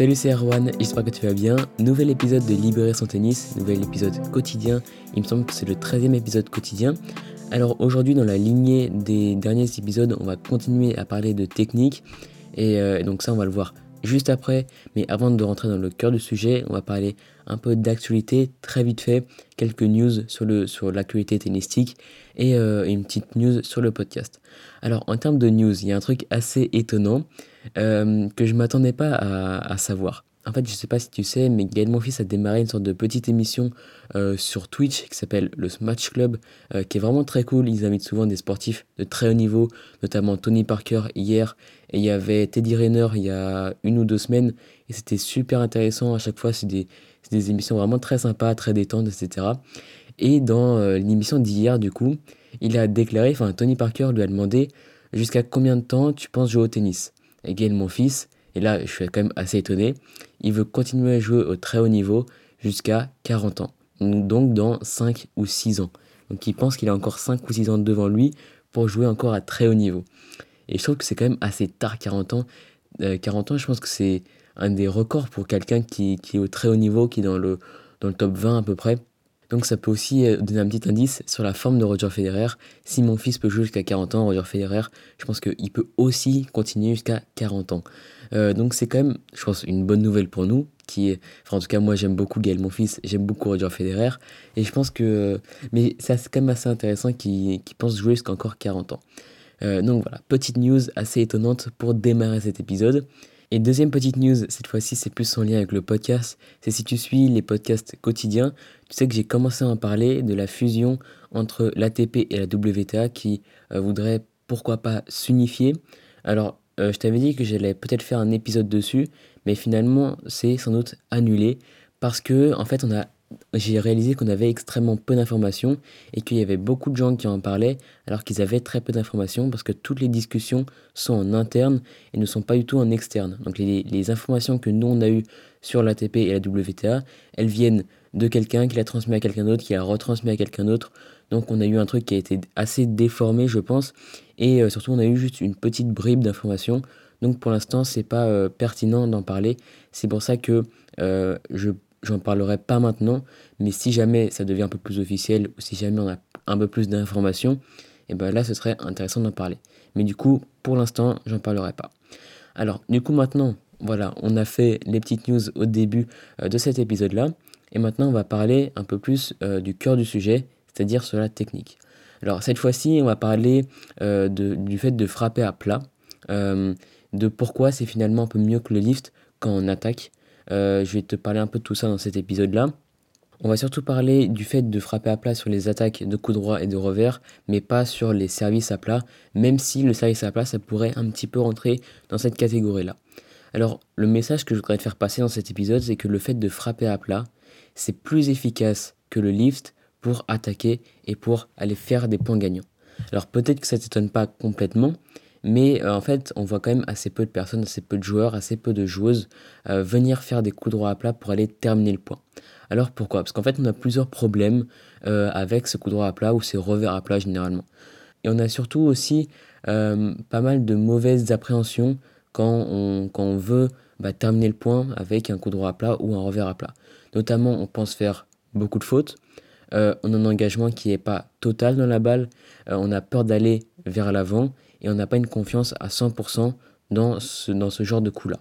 Salut c'est Erwan, j'espère que tu vas bien. Nouvel épisode de Libérer son tennis, nouvel épisode quotidien. Il me semble que c'est le 13e épisode quotidien. Alors aujourd'hui dans la lignée des derniers épisodes, on va continuer à parler de technique. Et euh, donc ça on va le voir juste après. Mais avant de rentrer dans le cœur du sujet, on va parler un peu d'actualité, très vite fait, quelques news sur, sur l'actualité tennistique et euh, une petite news sur le podcast. Alors en termes de news, il y a un truc assez étonnant euh, que je m'attendais pas à, savoir. En fait, je sais pas si tu sais, mais Gaël Monfils a démarré une sorte de petite émission euh, sur Twitch qui s'appelle le Smash Club, qui est vraiment très cool. Ils invitent souvent des sportifs de très haut niveau, notamment Tony Parker hier, et il y avait Teddy Rayner il y a une ou deux semaines, et c'était super intéressant. À chaque fois, c'est des, c'est des émissions vraiment très sympas, très détentes, etc. Et dans euh, l'émission d'hier, du coup, il a déclaré, enfin Tony Parker lui a demandé jusqu'à combien de temps tu penses jouer au tennis? Et Gaël, mon fils, et là je suis quand même assez étonné, il veut continuer à jouer au très haut niveau jusqu'à 40 ans, donc dans 5 ou 6 ans. Donc il pense qu'il a encore 5 ou 6 ans devant lui pour jouer encore à très haut niveau. Et je trouve que c'est quand même assez tard, 40 ans. 40 euh, ans, je pense que c'est un des records pour quelqu'un qui, qui, est au très haut niveau, qui est dans le, dans le top 20 à peu près. Donc ça peut aussi euh, donner un petit indice sur la forme de Roger Federer. Si mon fils peut jouer jusqu'à 40 ans, Roger Federer, je pense qu'il peut aussi continuer jusqu'à 40 ans. Euh, donc c'est quand même, je pense, une bonne nouvelle pour nous. Qui enfin en tout cas moi j'aime beaucoup Gaël, mon fils, j'aime beaucoup Roger Federer. Et je pense que, mais c'est quand même assez intéressant qu'il pense jouer jusqu'à encore 40 ans. Euh, donc voilà, petite news assez étonnante pour démarrer cet épisode. Et deuxième petite news, cette fois-ci c'est plus en lien avec le podcast, c'est si tu suis les podcasts quotidiens, tu sais que j'ai commencé à en parler de la fusion entre l'ATP et la WTA qui euh, voudrait pourquoi pas s'unifier. Alors euh, je t'avais dit que j'allais peut-être faire un épisode dessus, mais finalement c'est sans doute annulé parce que en fait on a j'ai réalisé qu'on avait extrêmement peu d'informations et qu'il y avait beaucoup de gens qui en parlaient alors qu'ils avaient très peu d'informations parce que toutes les discussions sont en interne et ne sont pas du tout en externe. Donc les, informations que nous on a eues sur l'ATP et la WTA, elles viennent de quelqu'un qui l'a transmis à quelqu'un d'autre, qui l'a retransmis à quelqu'un d'autre. Donc on a eu un truc qui a été assez déformé je pense et euh, surtout on a eu juste une petite bribe d'informations. Donc pour l'instant c'est pas euh, pertinent d'en parler. C'est pour ça que euh, je j'en parlerai pas maintenant, mais si jamais ça devient un peu plus officiel ou si jamais on a un peu plus d'informations, et eh ben là ce serait intéressant d'en parler. Mais du coup, pour l'instant, j'en parlerai pas. Alors, du coup maintenant, voilà, on a fait les petites news au début euh, de cet épisode-là, et maintenant on va parler un peu plus euh, du cœur du sujet, c'est-à-dire sur la technique. Alors cette fois-ci, on va parler euh, de, du fait de frapper à plat, de pourquoi c'est finalement un peu mieux que le lift quand on attaque, euh, je vais te parler un peu de tout ça dans cet épisode-là. On va surtout parler du fait de frapper à plat sur les attaques de coup droit et de revers, mais pas sur les services à plat, même si le service à plat, ça pourrait un petit peu rentrer dans cette catégorie-là. Alors, le message que je voudrais te faire passer dans cet épisode, c'est que le fait de frapper à plat, c'est plus efficace que le lift pour attaquer et pour aller faire des points gagnants. Alors peut-être que ça ne t'étonne pas complètement, mais euh, en fait, on voit quand même assez peu de personnes, assez peu de joueurs, assez peu de joueuses euh, venir faire des coups droits à plat pour aller terminer le point. Alors pourquoi? Parce qu'en fait, on a plusieurs problèmes euh, avec ce coup droit à plat ou ces revers à plat généralement. Et on a surtout aussi pas mal de mauvaises appréhensions quand on, quand on veut bah, terminer le point avec un coup droit à plat ou un revers à plat. Notamment, on pense faire beaucoup de fautes. on a un engagement qui n'est pas total dans la balle. on a peur d'aller vers l'avant et on n'a pas une confiance à 100% dans ce, dans ce genre de coup-là.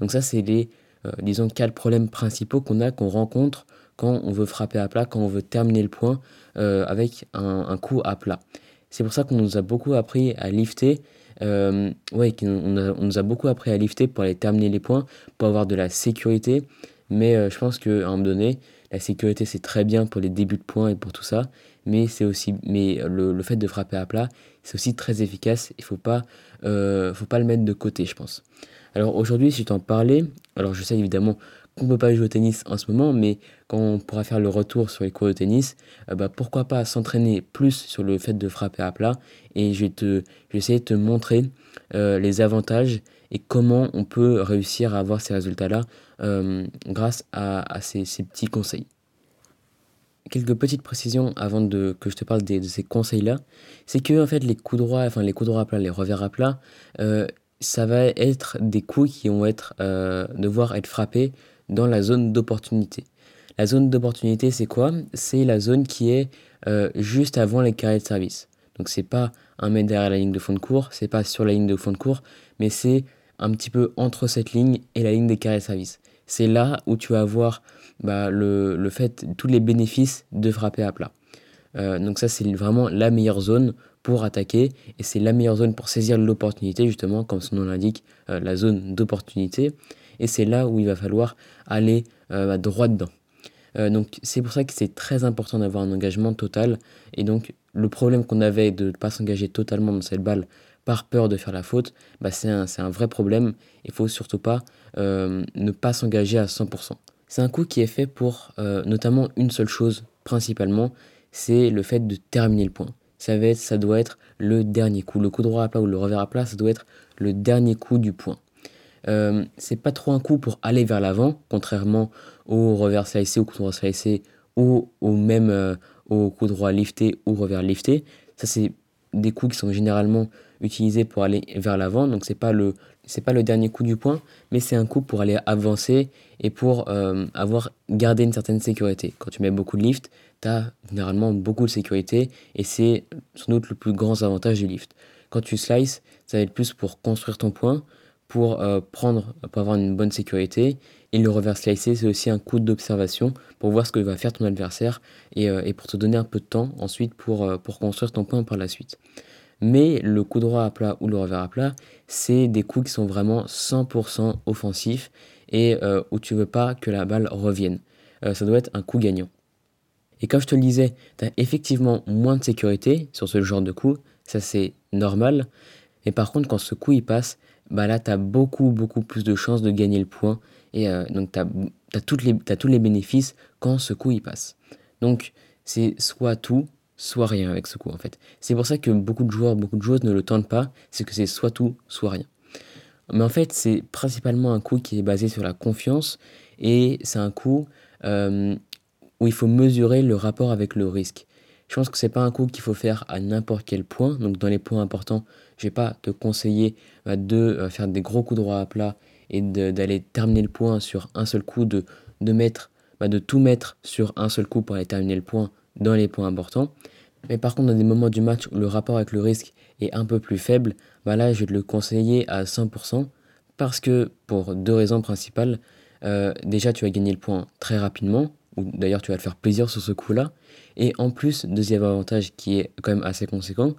Donc ça, c'est les, euh, disons, quatre problèmes principaux qu'on a, qu'on rencontre quand on veut frapper à plat, quand on veut terminer le point euh, avec un, coup à plat. C'est pour ça qu'on nous a beaucoup appris à lifter. Euh, ouais, on, on, nous a beaucoup appris à lifter pour aller terminer les points, pour avoir de la sécurité. Mais je pense qu'à un moment donné, la sécurité c'est très bien pour les débuts de points et pour tout ça mais c'est aussi mais le, le, fait de frapper à plat c'est aussi très efficace il faut pas euh, faut pas le mettre de côté je pense. Alors aujourd'hui si je t'en parlais alors je sais évidemment qu'on peut pas jouer au tennis en ce moment mais quand on pourra faire le retour sur les cours de tennis euh, bah, pourquoi pas s'entraîner plus sur le fait de frapper à plat et je vais te je vais essayer de te montrer euh, les avantages et comment on peut réussir à avoir ces résultats là grâce à, ces petits conseils quelques petites précisions avant de, que je te parle de ces conseils-là. C'est que en fait, les coups droits, enfin les coups droits à plat, les revers à plat, euh, ça va être des coups qui vont être, euh, devoir être frappés dans la zone d'opportunité. La zone d'opportunité, c'est quoi? C'est la zone qui est euh, juste avant les carrés de service. Donc c'est pas un mètre derrière la ligne de fond de cours, c'est pas sur la ligne de fond de cours, mais c'est un petit peu entre cette ligne et la ligne des carrés de service. C'est là où tu vas avoir bah, le, le, fait, tous les bénéfices de frapper à plat. Euh, donc ça c'est vraiment la meilleure zone pour attaquer et c'est la meilleure zone pour saisir l'opportunité justement comme son nom l'indique euh, la zone d'opportunité et c'est là où il va falloir aller euh, droit dedans. donc c'est pour ça que c'est très important d'avoir un engagement total et donc le problème qu'on avait de ne pas s'engager totalement dans cette balle par peur de faire la faute, bah c'est un, un, vrai problème. Il faut surtout pas ne pas s'engager à 100%. C'est un coup qui est fait pour notamment une seule chose principalement, c'est le fait de terminer le point. Ça, va ça doit être le dernier coup. Le coup droit à plat ou le revers à plat, ça doit être le dernier coup du point. Euh, c'est pas trop un coup pour aller vers l'avant, contrairement au revers slicé, au coup droit slicé ou au même euh, au coup droit lifté ou revers lifté. Ça, c'est des coups qui sont généralement utilisés pour aller vers l'avant. Donc, c'est pas le c'est pas le dernier coup du point, mais c'est un coup pour aller avancer et pour euh, avoir gardé une certaine sécurité. Quand tu mets beaucoup de lift, tu as généralement beaucoup de sécurité et c'est sans doute le plus grand avantage du lift. Quand tu slices, ça va être plus pour construire ton point, pour euh, prendre, pour avoir une bonne sécurité. Et le reverse slicer, c'est aussi un coup d'observation pour voir ce que va faire ton adversaire et, euh, et, pour te donner un peu de temps ensuite pour, pour construire ton point par la suite. Mais le coup droit à plat ou le revers à plat, c'est des coups qui sont vraiment 100% offensifs et où tu veux pas que la balle revienne. ça doit être un coup gagnant. Et comme je te le disais, tu as effectivement moins de sécurité sur ce genre de coup, ça c'est normal. Mais par contre, quand ce coup il passe, bah là tu as beaucoup, beaucoup plus de chances de gagner le point. Et euh, donc tu as, as, tous les bénéfices quand ce coup il passe. Donc c'est soit tout, soit rien avec ce coup en fait. C'est pour ça que beaucoup de joueurs, beaucoup de joueuses ne le tentent pas, c'est que c'est soit tout, soit rien. Mais en fait, c'est principalement un coup qui est basé sur la confiance et c'est un coup euh, où il faut mesurer le rapport avec le risque. Je pense que c'est pas un coup qu'il faut faire à n'importe quel point. Donc dans les points importants, je vais pas te conseiller bah, de euh, faire des gros coups droits à plat et d'aller terminer le point sur un seul coup, de, de mettre, bah, de tout mettre sur un seul coup pour aller terminer le point dans les points importants. Mais par contre, dans des moments du match où le rapport avec le risque est un peu plus faible, bah là, je vais te le conseiller à 100% parce que pour deux raisons principales. Euh, déjà, tu vas gagner le point très rapidement ou d'ailleurs tu vas te faire plaisir sur ce coup-là. Et en plus, deuxième avantage qui est quand même assez conséquent,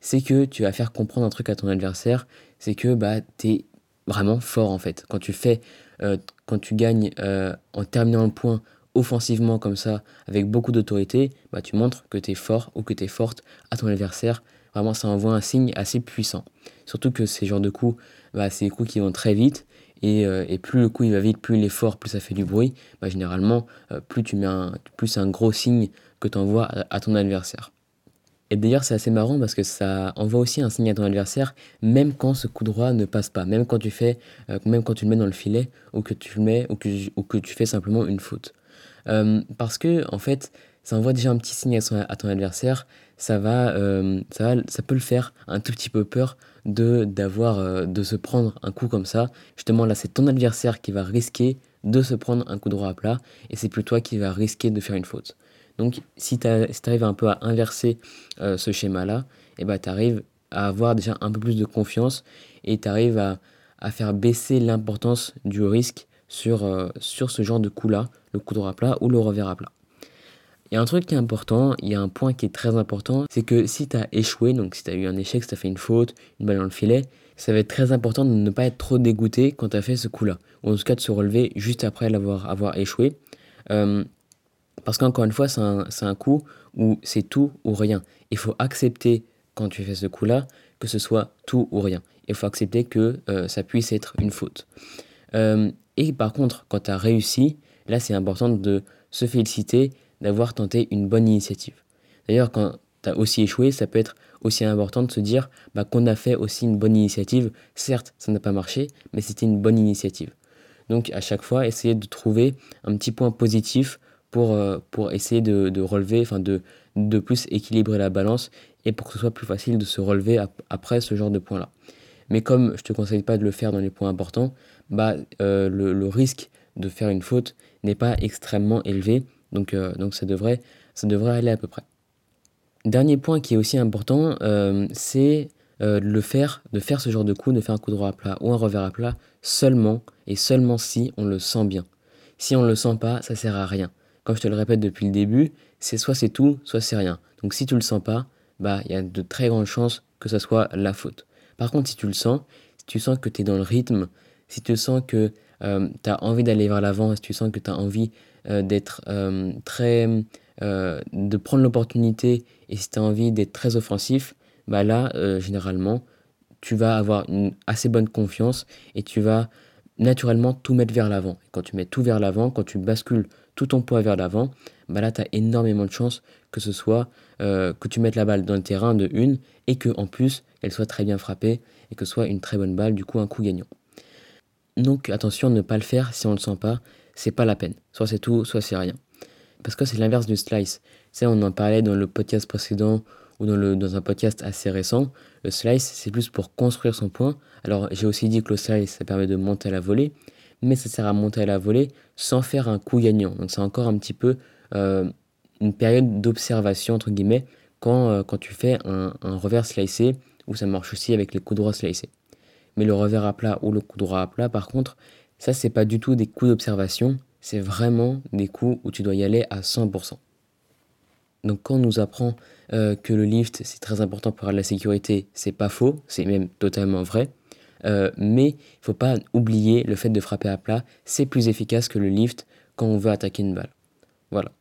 c'est que tu vas faire comprendre un truc à ton adversaire, c'est que bah, tu es vraiment fort en fait. Quand tu fais, euh, quand tu gagnes euh, en terminant le point offensivement comme ça, avec beaucoup d'autorité, bah, tu montres que tu es fort ou que tu es forte à ton adversaire. Vraiment, ça envoie un signe assez puissant. Surtout que ces genres de coups, bah, c'est des coups qui vont très vite euh, et, plus le coup il va vite, plus il est fort, plus ça fait du bruit, bah, généralement, euh, plus tu mets un, plus un gros signe que tu envoies à, ton adversaire. Et d'ailleurs, c'est assez marrant parce que ça envoie aussi un signe à ton adversaire, même quand ce coup droit ne passe pas, même quand tu fais, euh, même quand tu le mets dans le filet, ou que tu le mets, ou que, ou que tu fais simplement une faute. Parce que, en fait, ça envoie déjà un petit signe à, ton adversaire, ça va, ça va, ça peut le faire un tout petit peu peur de d'avoir euh, de se prendre un coup comme ça. Justement là, c'est ton adversaire qui va risquer de se prendre un coup droit à plat et c'est plus toi qui va risquer de faire une faute. Donc si tu arrives un peu à inverser euh, ce schéma-là, et eh ben, tu arrives à avoir déjà un peu plus de confiance et tu arrives à, à, faire baisser l'importance du risque sur, euh, sur ce genre de coup-là, le coup droit plat ou le revers à plat. Il y a un truc qui est important, il y a un point qui est très important, c'est que si tu as échoué, donc si tu as eu un échec, si tu as fait une faute, une balle dans le filet, ça va être très important de ne pas être trop dégoûté quand tu as fait ce coup-là. Ou en tout cas de se relever juste après l'avoir avoir échoué. Euh, parce qu'encore une fois, c'est un, un, coup où c'est tout ou rien. Il faut accepter quand tu fais ce coup-là que ce soit tout ou rien. Il faut accepter que euh, ça puisse être une faute. Euh, et par contre, quand tu as réussi, là c'est important de se féliciter d'avoir tenté une bonne initiative. D'ailleurs, quand tu as aussi échoué, ça peut être aussi important de se dire bah, qu'on a fait aussi une bonne initiative. Certes, ça n'a pas marché, mais c'était une bonne initiative. Donc à chaque fois, essayer de trouver un petit point positif pour, euh, essayer de, relever, enfin de, plus équilibrer la balance et pour que ce soit plus facile de se relever après ce genre de point-là. Mais comme je te conseille pas de le faire dans les points importants, bah, euh, le, risque de faire une faute n'est pas extrêmement élevé. Donc, euh, donc ça, devrait, ça devrait aller à peu près. Dernier point qui est aussi important, c'est de le faire, de faire ce genre de coup, de faire un coup droit à plat ou un revers à plat seulement et seulement si on le sent bien. Si on ne le sent pas, ça sert à rien. Comme je te le répète depuis le début, c'est soit c'est tout, soit c'est rien. Donc si tu le sens pas, bah il y a de très grandes chances que ça soit la faute. Par contre, si tu le sens, si tu sens que tu es dans le rythme, si tu sens que euh, tu as envie d'aller vers l'avant, si tu sens que tu as envie euh, d'être euh, très de prendre l'opportunité et si tu as envie d'être très offensif, bah là généralement tu vas avoir une assez bonne confiance et tu vas naturellement tout mettre vers l'avant. Quand tu mets tout vers l'avant, quand tu bascules tout ton poids vers l'avant, bah là, tu as énormément de chances que ce soit que tu mettes la balle dans le terrain de une et que en plus elle soit très bien frappée et que ce soit une très bonne balle, du coup un coup gagnant. Donc attention ne pas le faire si on ne le sent pas, c'est pas la peine. Soit c'est tout, soit c'est rien. Parce que c'est l'inverse du slice. Tu on en parlait dans le podcast précédent ou dans un podcast assez récent. Le slice, c'est plus pour construire son point. Alors j'ai aussi dit que le slice, ça permet de monter à la volée, mais ça sert à monter à la volée sans faire un coup gagnant. Donc c'est encore un petit peu euh, une période d'observation, entre guillemets, quand, euh, quand tu fais un, un, revers slicé, ou ça marche aussi avec les coups droits slicés. Mais le revers à plat ou le coup droit à plat, par contre, ça, c'est pas du tout des coups d'observation, c'est vraiment des coups où tu dois y aller à 100%. Donc quand on nous apprend euh, que le lift c'est très important pour la sécurité, c'est pas faux, c'est même totalement vrai. Euh, mais il faut pas oublier le fait de frapper à plat, c'est plus efficace que le lift quand on veut attaquer une balle. Voilà.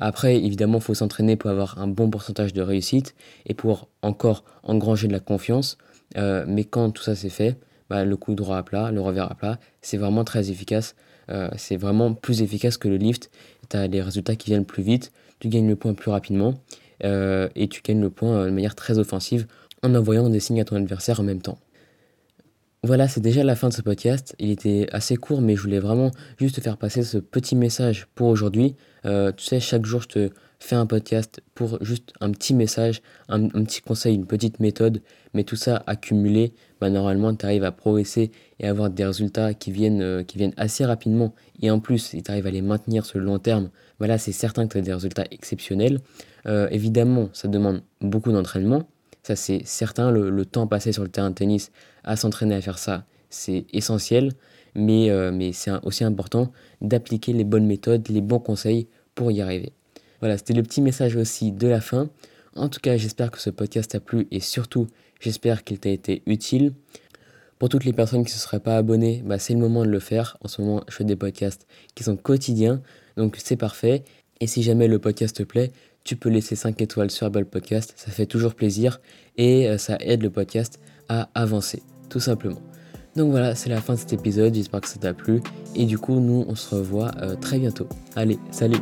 Après, évidemment, il faut s'entraîner pour avoir un bon pourcentage de réussite et pour encore engranger de la confiance. Euh, mais quand tout ça c'est fait, bah, le coup droit à plat, le revers à plat, c'est vraiment très efficace. c'est vraiment plus efficace que le lift. Tu as les résultats qui viennent plus vite, tu gagnes le point plus rapidement euh, et tu gagnes le point euh, de manière très offensive en envoyant des signes à ton adversaire en même temps. Voilà, c'est déjà la fin de ce podcast. Il était assez court, mais je voulais vraiment juste te faire passer ce petit message pour aujourd'hui. Euh, tu sais, chaque jour, je te fais un podcast pour juste un petit message, un, petit conseil, une petite méthode. Mais tout ça accumulé, bah, normalement, tu arrives à progresser et avoir des résultats qui viennent, qui viennent assez rapidement. Et en plus, si tu arrives à les maintenir sur le long terme, voilà, c'est certain que tu as des résultats exceptionnels. Euh, évidemment, ça demande beaucoup d'entraînement. Ça, c'est certain. Le, temps passé sur le terrain de tennis à s'entraîner à faire ça, c'est essentiel. Mais, euh, mais c'est aussi important d'appliquer les bonnes méthodes, les bons conseils pour y arriver. Voilà, c'était le petit message aussi de la fin. En tout cas, j'espère que ce podcast t'a plu et surtout, j'espère qu'il t'a été utile. Pour toutes les personnes qui ne se seraient pas abonnées, bah, c'est le moment de le faire. En ce moment, je fais des podcasts qui sont quotidiens, donc c'est parfait. Et si jamais le podcast te plaît, tu peux laisser 5 étoiles sur Apple Podcast, ça fait toujours plaisir et euh, ça aide le podcast à avancer, tout simplement. Donc voilà, c'est la fin de cet épisode, j'espère que ça t'a plu et du coup nous on se revoit euh, très bientôt. Allez, salut